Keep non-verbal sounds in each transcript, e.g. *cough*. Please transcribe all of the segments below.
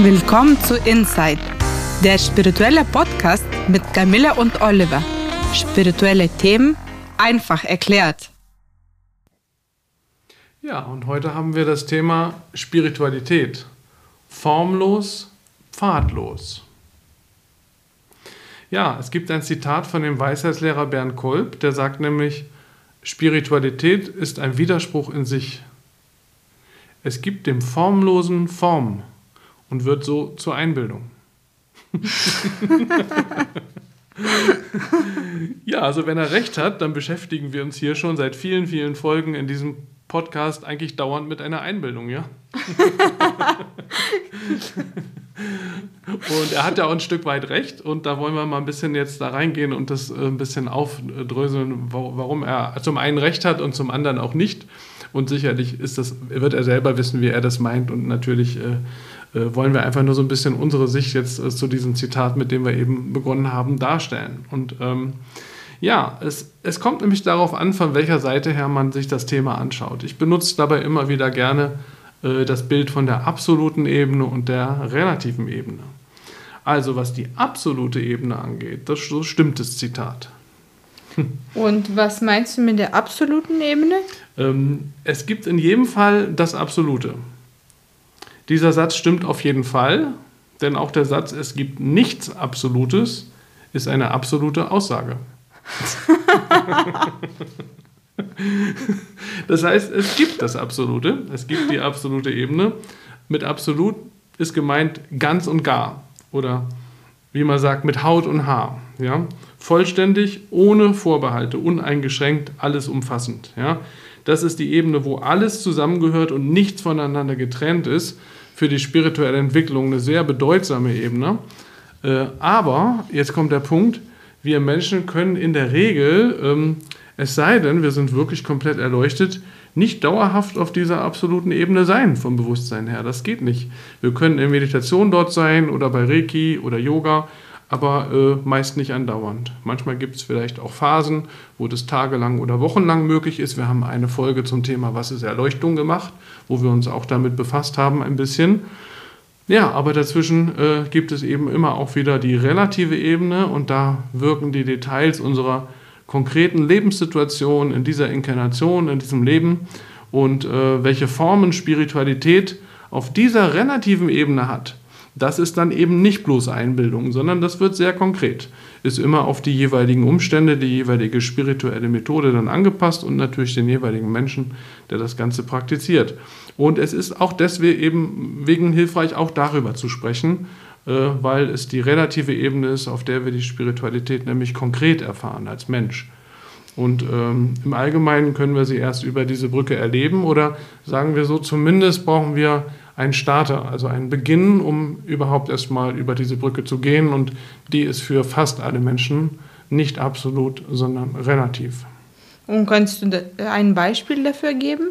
Willkommen zu Inside, der spirituelle Podcast mit Camilla und Oliver. Spirituelle Themen einfach erklärt. Ja, und heute haben wir das Thema Spiritualität. Formlos, pfadlos. Ja, es gibt ein Zitat von dem Weisheitslehrer Bernd Kolb, der sagt nämlich, Spiritualität ist ein Widerspruch in sich. Es gibt dem Formlosen Form und wird so zur Einbildung. *laughs* ja, also wenn er recht hat, dann beschäftigen wir uns hier schon seit vielen, vielen Folgen in diesem Podcast eigentlich dauernd mit einer Einbildung, ja? *laughs* und er hat ja auch ein Stück weit recht und da wollen wir mal ein bisschen jetzt da reingehen und das äh, ein bisschen aufdröseln, warum er zum einen recht hat und zum anderen auch nicht. Und sicherlich ist das, wird er selber wissen, wie er das meint und natürlich äh, wollen wir einfach nur so ein bisschen unsere Sicht jetzt äh, zu diesem Zitat, mit dem wir eben begonnen haben, darstellen. Und ähm, ja, es, es kommt nämlich darauf an, von welcher Seite her man sich das Thema anschaut. Ich benutze dabei immer wieder gerne äh, das Bild von der absoluten Ebene und der relativen Ebene. Also was die absolute Ebene angeht, das so stimmt das Zitat. *laughs* Und was meinst du mit der absoluten Ebene? Ähm, es gibt in jedem Fall das Absolute. Dieser Satz stimmt auf jeden Fall, denn auch der Satz, es gibt nichts Absolutes, ist eine absolute Aussage. *laughs* das heißt, es gibt das Absolute, es gibt die absolute Ebene. Mit absolut ist gemeint ganz und gar oder wie man sagt, mit Haut und Haar. Ja? Vollständig, ohne Vorbehalte, uneingeschränkt, alles umfassend. Ja? Das ist die Ebene, wo alles zusammengehört und nichts voneinander getrennt ist für die spirituelle Entwicklung eine sehr bedeutsame Ebene. Äh, aber, jetzt kommt der Punkt, wir Menschen können in der Regel, ähm, es sei denn, wir sind wirklich komplett erleuchtet, nicht dauerhaft auf dieser absoluten Ebene sein vom Bewusstsein her. Das geht nicht. Wir können in Meditation dort sein oder bei Reiki oder Yoga aber äh, meist nicht andauernd. Manchmal gibt es vielleicht auch Phasen, wo das tagelang oder wochenlang möglich ist. Wir haben eine Folge zum Thema Was ist Erleuchtung gemacht, wo wir uns auch damit befasst haben ein bisschen. Ja, aber dazwischen äh, gibt es eben immer auch wieder die relative Ebene und da wirken die Details unserer konkreten Lebenssituation in dieser Inkarnation, in diesem Leben und äh, welche Formen Spiritualität auf dieser relativen Ebene hat das ist dann eben nicht bloß Einbildung, sondern das wird sehr konkret. Ist immer auf die jeweiligen Umstände, die jeweilige spirituelle Methode dann angepasst und natürlich den jeweiligen Menschen, der das Ganze praktiziert. Und es ist auch deswegen eben hilfreich, auch darüber zu sprechen, äh, weil es die relative Ebene ist, auf der wir die Spiritualität nämlich konkret erfahren als Mensch. Und ähm, im Allgemeinen können wir sie erst über diese Brücke erleben oder sagen wir so, zumindest brauchen wir ein Starter, also ein Beginn, um überhaupt erstmal über diese Brücke zu gehen. Und die ist für fast alle Menschen nicht absolut, sondern relativ. Und kannst du ein Beispiel dafür geben?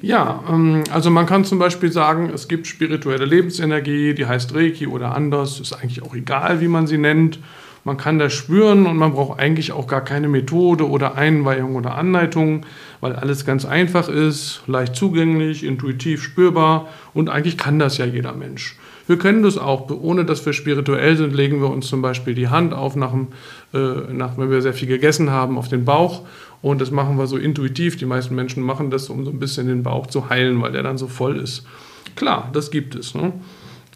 Ja, ähm, also man kann zum Beispiel sagen, es gibt spirituelle Lebensenergie, die heißt Reiki oder anders, ist eigentlich auch egal, wie man sie nennt. Man kann das spüren und man braucht eigentlich auch gar keine Methode oder Einweihung oder Anleitung, weil alles ganz einfach ist, leicht zugänglich, intuitiv spürbar und eigentlich kann das ja jeder Mensch. Wir können das auch, ohne dass wir spirituell sind, legen wir uns zum Beispiel die Hand auf, nach, dem, äh, nach, wenn wir sehr viel gegessen haben, auf den Bauch. Und das machen wir so intuitiv. Die meisten Menschen machen das, um so ein bisschen den Bauch zu heilen, weil der dann so voll ist. Klar, das gibt es. Ne?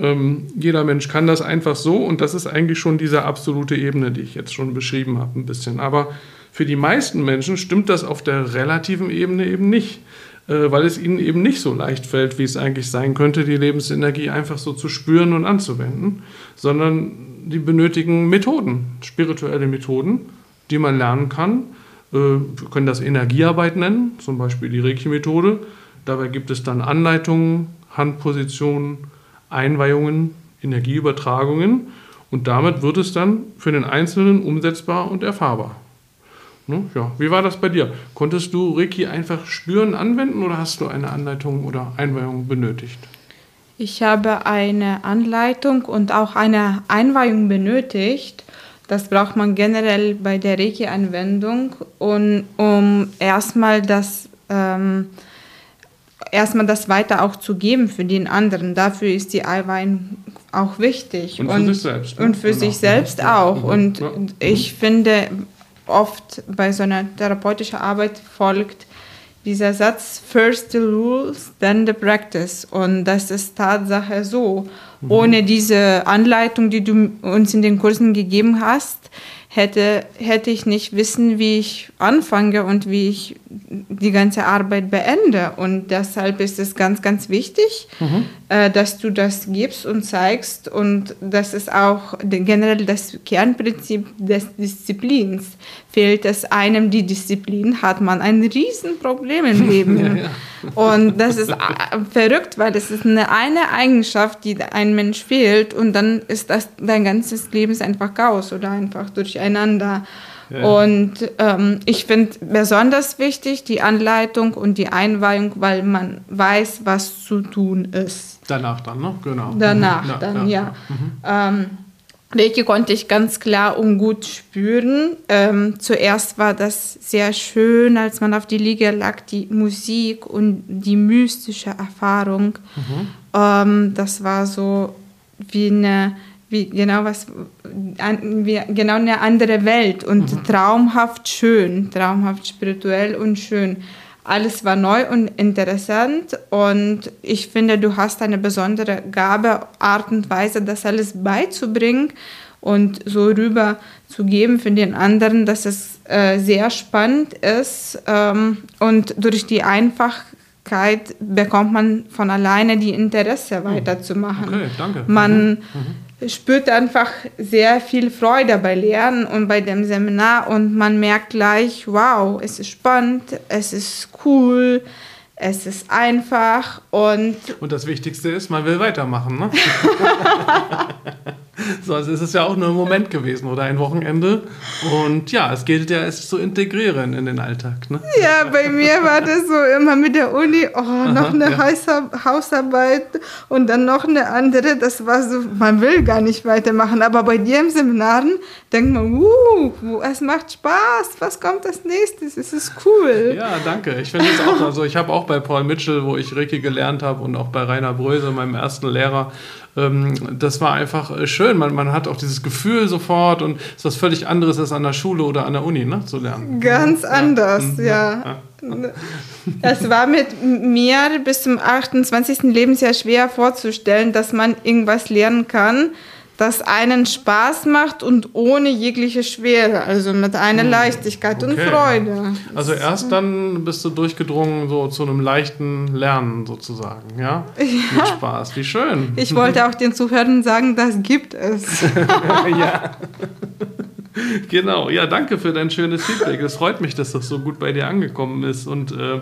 Ähm, jeder Mensch kann das einfach so und das ist eigentlich schon diese absolute Ebene, die ich jetzt schon beschrieben habe, ein bisschen. Aber für die meisten Menschen stimmt das auf der relativen Ebene eben nicht, äh, weil es ihnen eben nicht so leicht fällt, wie es eigentlich sein könnte, die Lebensenergie einfach so zu spüren und anzuwenden, sondern die benötigen Methoden, spirituelle Methoden, die man lernen kann. Äh, wir können das Energiearbeit nennen, zum Beispiel die Reiki-Methode. Dabei gibt es dann Anleitungen, Handpositionen, Einweihungen, Energieübertragungen und damit wird es dann für den Einzelnen umsetzbar und erfahrbar. Ne? Ja, wie war das bei dir? Konntest du Reiki einfach spüren, anwenden oder hast du eine Anleitung oder Einweihung benötigt? Ich habe eine Anleitung und auch eine Einweihung benötigt. Das braucht man generell bei der Reiki-Anwendung, um erstmal das ähm, erstmal das weiter auch zu geben für den anderen. Dafür ist die Eiwein auch wichtig. Und für sich selbst. Ne? Und für Genau. sich selbst auch. Mhm. Und Ja. ich finde, oft bei so einer therapeutischen Arbeit folgt dieser Satz, first the rules, then the practice. Und das ist Tatsache so. Mhm. Ohne diese Anleitung, die du uns in den Kursen gegeben hast, hätte, hätte ich nicht wissen, wie ich anfange und wie ich die ganze Arbeit beende. Und deshalb ist es ganz, ganz wichtig, äh, dass du das gibst und zeigst. Und das ist auch generell das Kernprinzip des Disziplins. Fehlt es einem die Disziplin, hat man ein Riesenproblem im Leben. *laughs* Und das ist äh, verrückt, weil das ist eine, eine Eigenschaft, die ein Mensch fehlt und dann ist das dein ganzes Leben ist einfach Chaos oder einfach durcheinander. Ja. Und ähm, ich finde besonders wichtig die Anleitung und die Einweihung, weil man weiß, was zu tun ist. Danach dann, ne? Genau. Danach Mhm. dann, ja. Ähm, Reiki konnte ich ganz klar und gut spüren. Ähm, zuerst war das sehr schön, als man auf die Liege lag, die Musik und die mystische Erfahrung. Ähm, das war so wie eine, wie genau was, ein, wie genau eine andere Welt und traumhaft schön, traumhaft spirituell und schön. Alles war neu und interessant und ich finde, du hast eine besondere Gabe, Art und Weise, das alles beizubringen und so rüber zu geben für den anderen, dass es äh, sehr spannend ist ähm, und durch die Einfachkeit bekommt man von alleine die Interesse weiterzumachen. Okay, danke. Man spürt einfach sehr viel Freude bei Lernen und bei dem Seminar und man merkt gleich, wow, es ist spannend, es ist cool, es ist einfach und Und das Wichtigste ist, man will weitermachen, ne? *laughs* *laughs* Sonst ist es ja auch nur ein Moment gewesen oder ein Wochenende. Und ja, es gilt ja, es zu integrieren in den Alltag. Ne? ja, bei mir war das so immer mit der Uni, oh, noch eine ja. Hausar- Hausarbeit und dann noch eine andere, das war so, man will gar nicht weitermachen, aber bei dir im Seminaren denkt man, uh, es macht Spaß, was kommt als nächstes, es ist cool. Ja, danke. Ich finde es auch, also ich habe auch bei Paul Mitchell, wo ich Reiki gelernt habe und auch bei Rainer Bröse, meinem ersten Lehrer, das war einfach äh, schön. Man, man hat auch dieses Gefühl sofort und es ist was völlig anderes als an der Schule oder an der Uni ne, zu lernen. Ganz anders, Mhm. ja. Es war mit mir bis zum 28. Lebensjahr schwer vorzustellen, dass man irgendwas lernen kann, das einen Spaß macht und ohne jegliche Schwere, also mit einer Leichtigkeit und Hm. Okay. Freude. Also erst dann bist du durchgedrungen so zu einem leichten Lernen sozusagen, ja? Mit Spaß. Wie schön. Ich wollte auch den Zuhörern sagen, das gibt es. *laughs* ja. *laughs* Genau, ja, danke für dein schönes Feedback. Es freut mich, dass das so gut bei dir angekommen ist. Und äh,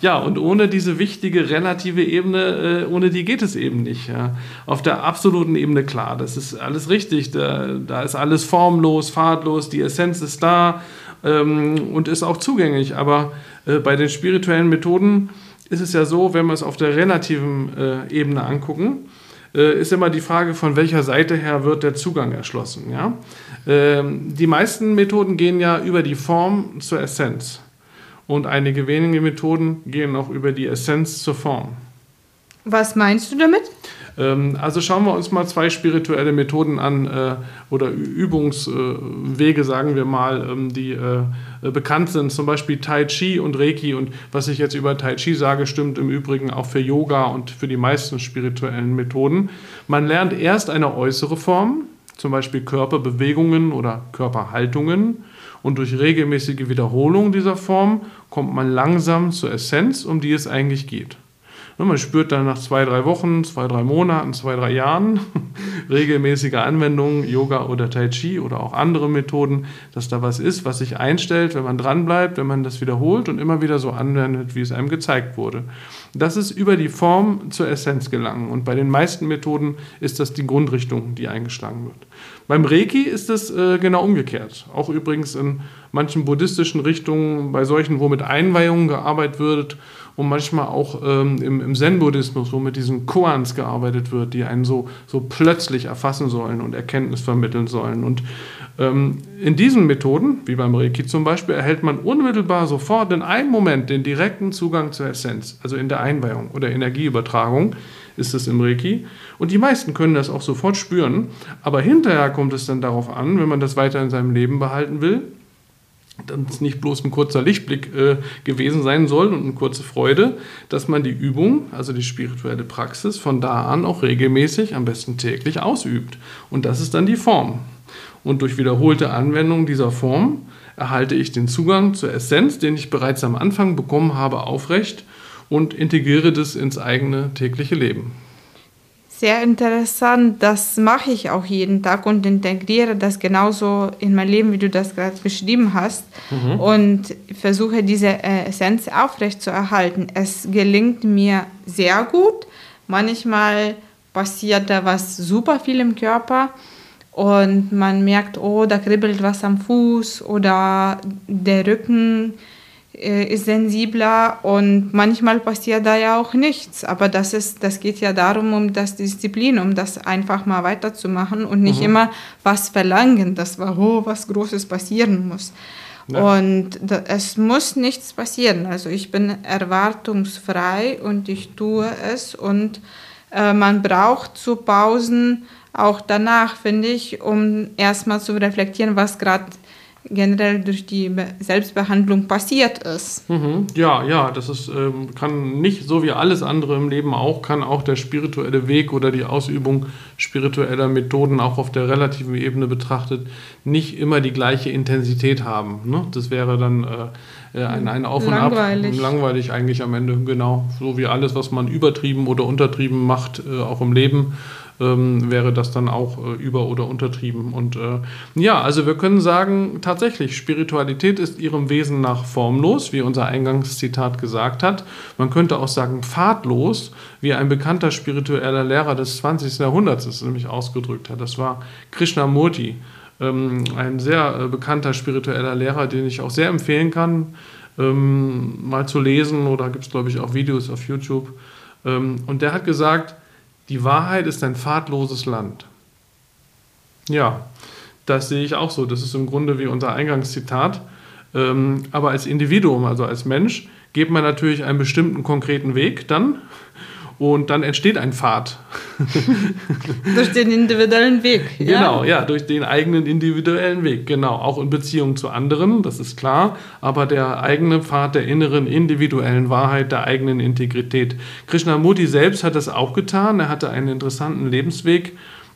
ja, und ohne diese wichtige relative Ebene, äh, ohne die geht es eben nicht. Ja. Auf der absoluten Ebene klar, das ist alles richtig. Da, da ist alles formlos, fahrtlos, die Essenz ist da ähm, und ist auch zugänglich. Aber äh, bei den spirituellen Methoden ist es ja so, wenn wir es auf der relativen äh, Ebene angucken, äh, ist immer die Frage, von welcher Seite her wird der Zugang erschlossen. Ja? Ähm, die meisten Methoden gehen ja über die Form zur Essenz. Und einige wenige Methoden gehen auch über die Essenz zur Form. Was meinst du damit? Ähm, also schauen wir uns mal zwei spirituelle Methoden an äh, oder Übungswege, sagen wir mal, ähm, die äh, äh, bekannt sind, zum Beispiel Tai Chi und Reiki. Und was ich jetzt über Tai Chi sage, stimmt im Übrigen auch für Yoga und für die meisten spirituellen Methoden. Man lernt erst eine äußere Form, zum Beispiel Körperbewegungen oder Körperhaltungen. Und durch regelmäßige Wiederholung dieser Form kommt man langsam zur Essenz, um die es eigentlich geht. Ne, Man spürt dann nach zwei, drei Wochen, zwei, drei Monaten, zwei, drei Jahren *laughs* regelmäßige Anwendungen, Yoga oder Tai Chi oder auch andere Methoden, dass da was ist, was sich einstellt, wenn man dranbleibt, wenn man das wiederholt und immer wieder so anwendet, wie es einem gezeigt wurde. Das ist über die Form zur Essenz gelangen und bei den meisten Methoden ist das die Grundrichtung, die eingeschlagen wird. Beim Reiki ist es äh, genau umgekehrt. Auch übrigens in manchen buddhistischen Richtungen, bei solchen, wo mit Einweihungen gearbeitet wird und manchmal auch ähm, im, im Zen-Buddhismus, wo mit diesen Koans gearbeitet wird, die einen so, so plötzlich erfassen sollen und Erkenntnis vermitteln sollen. Und ähm, in diesen Methoden, wie beim Reiki zum Beispiel, erhält man unmittelbar sofort in einem Moment den direkten Zugang zur Essenz, also in der Einweihung oder Energieübertragung ist es im Reiki. Und die meisten können das auch sofort spüren, aber hinterher kommt es dann darauf an, wenn man das weiter in seinem Leben behalten will, es nicht bloß ein kurzer Lichtblick äh, gewesen sein soll und eine kurze Freude, dass man die Übung, also die spirituelle Praxis, von da an auch regelmäßig, am besten täglich ausübt. Und das ist dann die Form. Und durch wiederholte Anwendung dieser Form erhalte ich den Zugang zur Essenz, den ich bereits am Anfang bekommen habe, aufrecht und integriere das ins eigene tägliche Leben. Sehr interessant. Das mache ich auch jeden Tag und integriere das genauso in mein Leben, wie du das gerade beschrieben hast. Mhm. Und versuche diese äh, Essenz aufrechtzuerhalten. Es gelingt mir sehr gut. Manchmal passiert da was super viel im Körper und man merkt, oh, da kribbelt was am Fuß oder der Rücken ist sensibler und manchmal passiert da ja auch nichts. Aber das, ist, das geht ja darum, um das Disziplin, um das einfach mal weiterzumachen und nicht mhm. immer was verlangen, dass oh, was Großes passieren muss. Ja. Und da, es muss nichts passieren. Also ich bin erwartungsfrei und ich tue es und äh, man braucht zu Pausen auch danach, finde ich, um erstmal zu reflektieren, was gerade generell durch die Selbstbehandlung passiert ist. Mhm. Ja, ja, das ist, ähm, kann nicht so wie alles andere im Leben auch, kann auch der spirituelle Weg oder die Ausübung spiritueller Methoden auch auf der relativen Ebene betrachtet nicht immer die gleiche Intensität haben. Ne? Das wäre dann äh, ein, ein Auf und langweilig. Ab. Langweilig eigentlich am Ende, genau. So wie alles, was man übertrieben oder untertrieben macht, äh, auch im Leben ähm, wäre das dann auch äh, über- oder untertrieben. Und äh, ja, also wir können sagen, tatsächlich, Spiritualität ist ihrem Wesen nach formlos, wie unser Eingangszitat gesagt hat. Man könnte auch sagen pfadlos, wie ein bekannter spiritueller Lehrer des 20. Jahrhunderts es nämlich ausgedrückt hat. Das war Krishnamurti, ähm, ein sehr äh, bekannter spiritueller Lehrer, den ich auch sehr empfehlen kann, ähm, mal zu lesen oder gibt es, glaube ich, auch Videos auf YouTube. Ähm, und der hat gesagt, die Wahrheit ist ein fahrtloses Land. Ja, das sehe ich auch so. Das ist im Grunde wie unser Eingangszitat. Ähm, aber als Individuum, also als Mensch, geht man natürlich einen bestimmten konkreten Weg dann und dann entsteht ein Pfad. *laughs* durch den individuellen Weg. Ja? Genau, ja, durch den eigenen individuellen Weg. Genau, auch in Beziehung zu anderen, das ist klar. Aber der eigene Pfad der inneren individuellen Wahrheit, der eigenen Integrität. Krishnamurti selbst hat das auch getan. Er hatte einen interessanten Lebensweg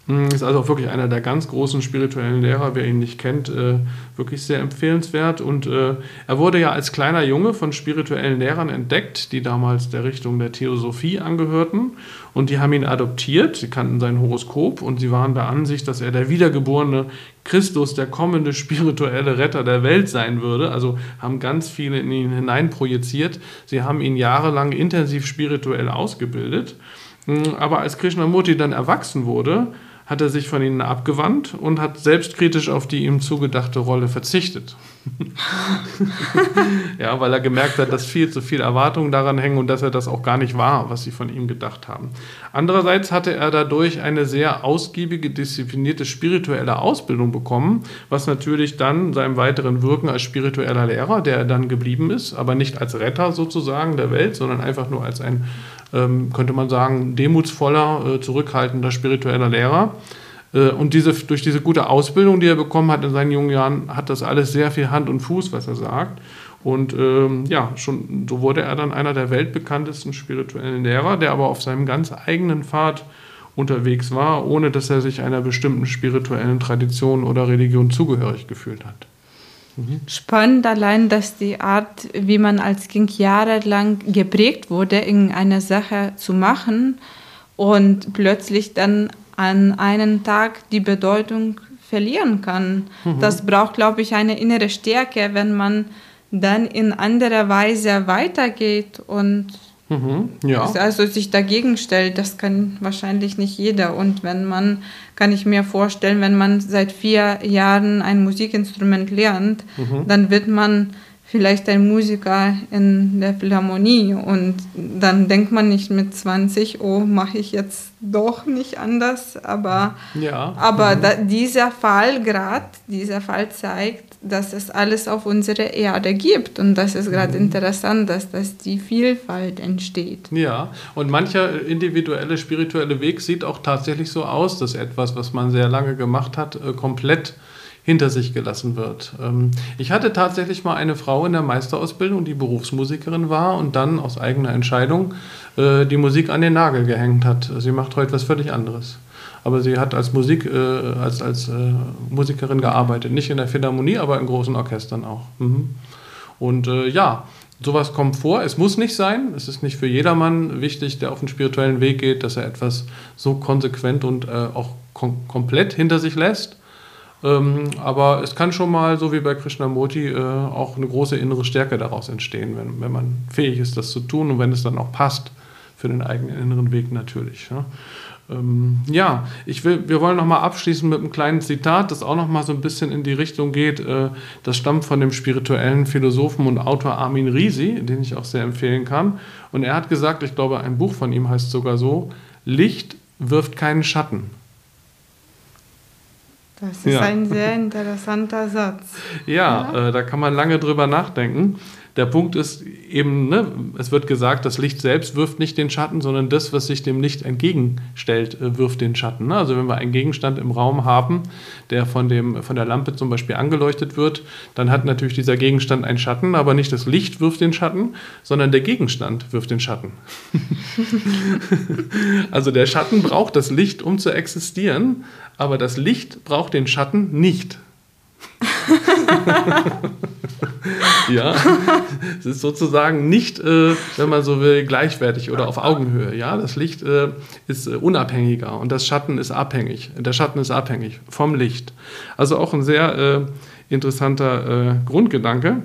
ist also auch wirklich einer der ganz großen spirituellen Lehrer, wer ihn nicht kennt, äh, wirklich sehr empfehlenswert. Und äh, er wurde ja als kleiner Junge von spirituellen Lehrern entdeckt, die damals der Richtung der Theosophie angehörten. Und die haben ihn adoptiert, sie kannten sein Horoskop und sie waren der Ansicht, dass er der wiedergeborene Christus, der kommende spirituelle Retter der Welt sein würde. Also haben ganz viele in ihn hineinprojiziert. Sie haben ihn jahrelang intensiv spirituell ausgebildet. Hm, aber als Krishnamurti dann erwachsen wurde, hat er sich von ihnen abgewandt und hat selbstkritisch auf die ihm zugedachte Rolle verzichtet. *laughs* ja, weil er gemerkt hat, dass viel zu viel Erwartungen daran hängen und dass er das auch gar nicht war, was sie von ihm gedacht haben. Andererseits hatte er dadurch eine sehr ausgiebige, disziplinierte spirituelle Ausbildung bekommen, was natürlich dann seinem weiteren Wirken als spiritueller Lehrer, der er dann geblieben ist, aber nicht als Retter sozusagen der Welt, sondern einfach nur als ein ähm, könnte man sagen, demutsvoller, äh, zurückhaltender spiritueller Lehrer. Äh, und diese, durch diese gute Ausbildung, die er bekommen hat in seinen jungen Jahren, hat das alles sehr viel Hand und Fuß, was er sagt. Und ähm, ja, schon so wurde er dann einer der weltbekanntesten spirituellen Lehrer, der aber auf seinem ganz eigenen Pfad unterwegs war, ohne dass er sich einer bestimmten spirituellen Tradition oder Religion zugehörig gefühlt hat. Spannend allein, dass die Art, wie man als Kind jahrelang geprägt wurde, in einer Sache zu machen und plötzlich dann an einem Tag die Bedeutung verlieren kann. Mhm. Das braucht, glaube ich, eine innere Stärke, wenn man dann in anderer Weise weitergeht und Mhm, ja. Also sich dagegen stellt, das kann wahrscheinlich nicht jeder. Und wenn man, kann ich mir vorstellen, wenn man seit vier Jahren ein Musikinstrument lernt, mhm. dann wird man vielleicht ein Musiker in der Philharmonie und dann denkt man nicht mit 20, oh, mache ich jetzt doch nicht anders, aber, ja. aber mhm. da, dieser Fall gerade, dieser Fall zeigt, dass es alles auf unserer Erde gibt und das ist gerade mhm. interessant, dass das die Vielfalt entsteht. Ja, und mancher individuelle spirituelle Weg sieht auch tatsächlich so aus, dass etwas, was man sehr lange gemacht hat, äh, komplett hinter sich gelassen wird. Ähm, ich hatte tatsächlich mal eine Frau in der Meisterausbildung, die Berufsmusikerin war und dann aus eigener Entscheidung äh, die Musik an den Nagel gehängt hat. Sie macht heute was völlig anderes. Aber sie hat als Musik, äh, als, als äh, Musikerin gearbeitet. Nicht in der Philharmonie, aber in großen Orchestern auch. Mhm. Und ja, sowas kommt vor. Es muss nicht sein. Es ist nicht für jedermann wichtig, der auf den spirituellen Weg geht, dass er etwas so konsequent und auch kom komplett hinter sich lässt. Ähm, aber es kann schon mal, so wie bei Krishnamurti, äh, auch eine große innere Stärke daraus entstehen, wenn, wenn man fähig ist, das zu tun und wenn es dann auch passt für den eigenen inneren Weg natürlich. Ja, ähm, ja ich will, wir wollen nochmal abschließen mit einem kleinen Zitat, das auch nochmal so ein bisschen in die Richtung geht. Äh, das stammt von dem spirituellen Philosophen und Autor Armin Risi, den ich auch sehr empfehlen kann. Und er hat gesagt, ich glaube, ein Buch von ihm heißt sogar so, Licht wirft keinen Schatten. Das ist ja. ein sehr interessanter Satz. Ja, ja? Äh, da kann man lange drüber nachdenken. Der Punkt ist eben, ne, es wird gesagt, das Licht selbst wirft nicht den Schatten, sondern das, was sich dem Licht entgegenstellt, äh, wirft den Schatten. Ne? Also wenn wir einen Gegenstand im Raum haben, der von, dem, von der Lampe zum Beispiel angeleuchtet wird, dann hat natürlich dieser Gegenstand einen Schatten, aber nicht das Licht wirft den Schatten, sondern der Gegenstand wirft den Schatten. *laughs* also der Schatten braucht das Licht, um zu existieren, aber das Licht braucht den Schatten nicht. Ja, es ist sozusagen nicht, äh, wenn man so will, gleichwertig oder auf Augenhöhe. Ja, das Licht äh, ist äh, unabhängiger und das Schatten ist abhängig. Der Schatten ist abhängig vom Licht. Also auch ein sehr äh, interessanter äh, Grundgedanke.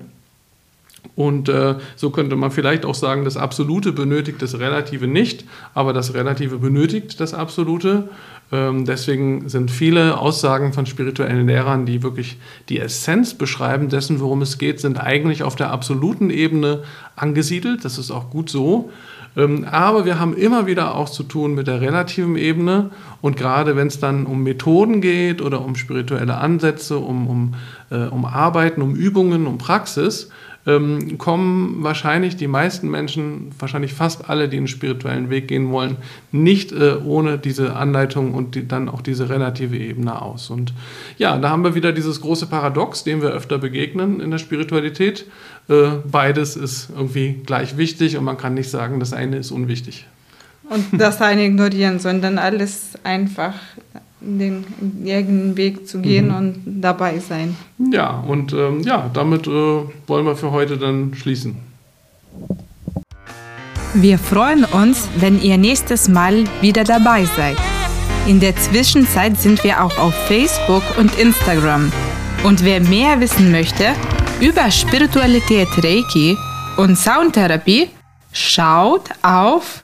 Und äh, so könnte man vielleicht auch sagen, das Absolute benötigt das Relative nicht, aber das Relative benötigt das Absolute. Ähm, deswegen sind viele Aussagen von spirituellen Lehrern, die wirklich die Essenz beschreiben dessen, worum es geht, sind eigentlich auf der absoluten Ebene angesiedelt. Das ist auch gut so. Ähm, aber wir haben immer wieder auch zu tun mit der relativen Ebene. Und gerade wenn es dann um Methoden geht oder um spirituelle Ansätze, um, um, äh, um Arbeiten, um Übungen, um Praxis, ähm, kommen wahrscheinlich die meisten Menschen, wahrscheinlich fast alle, die einen spirituellen Weg gehen wollen, nicht äh, ohne diese Anleitung und die, dann auch diese relative Ebene aus. Und ja, da haben wir wieder dieses große Paradox, dem wir öfter begegnen in der Spiritualität. Äh, beides ist irgendwie gleich wichtig und man kann nicht sagen, das eine ist unwichtig. Und das eine ignorieren, sondern alles einfach den eigenen Weg zu gehen mhm. und dabei sein. Ja, und ähm, ja, damit äh, wollen wir für heute dann schließen. Wir freuen uns, wenn ihr nächstes Mal wieder dabei seid. In der Zwischenzeit sind wir auch auf Facebook und Instagram. Und wer mehr wissen möchte über Spiritualität Reiki und Soundtherapie, schaut auf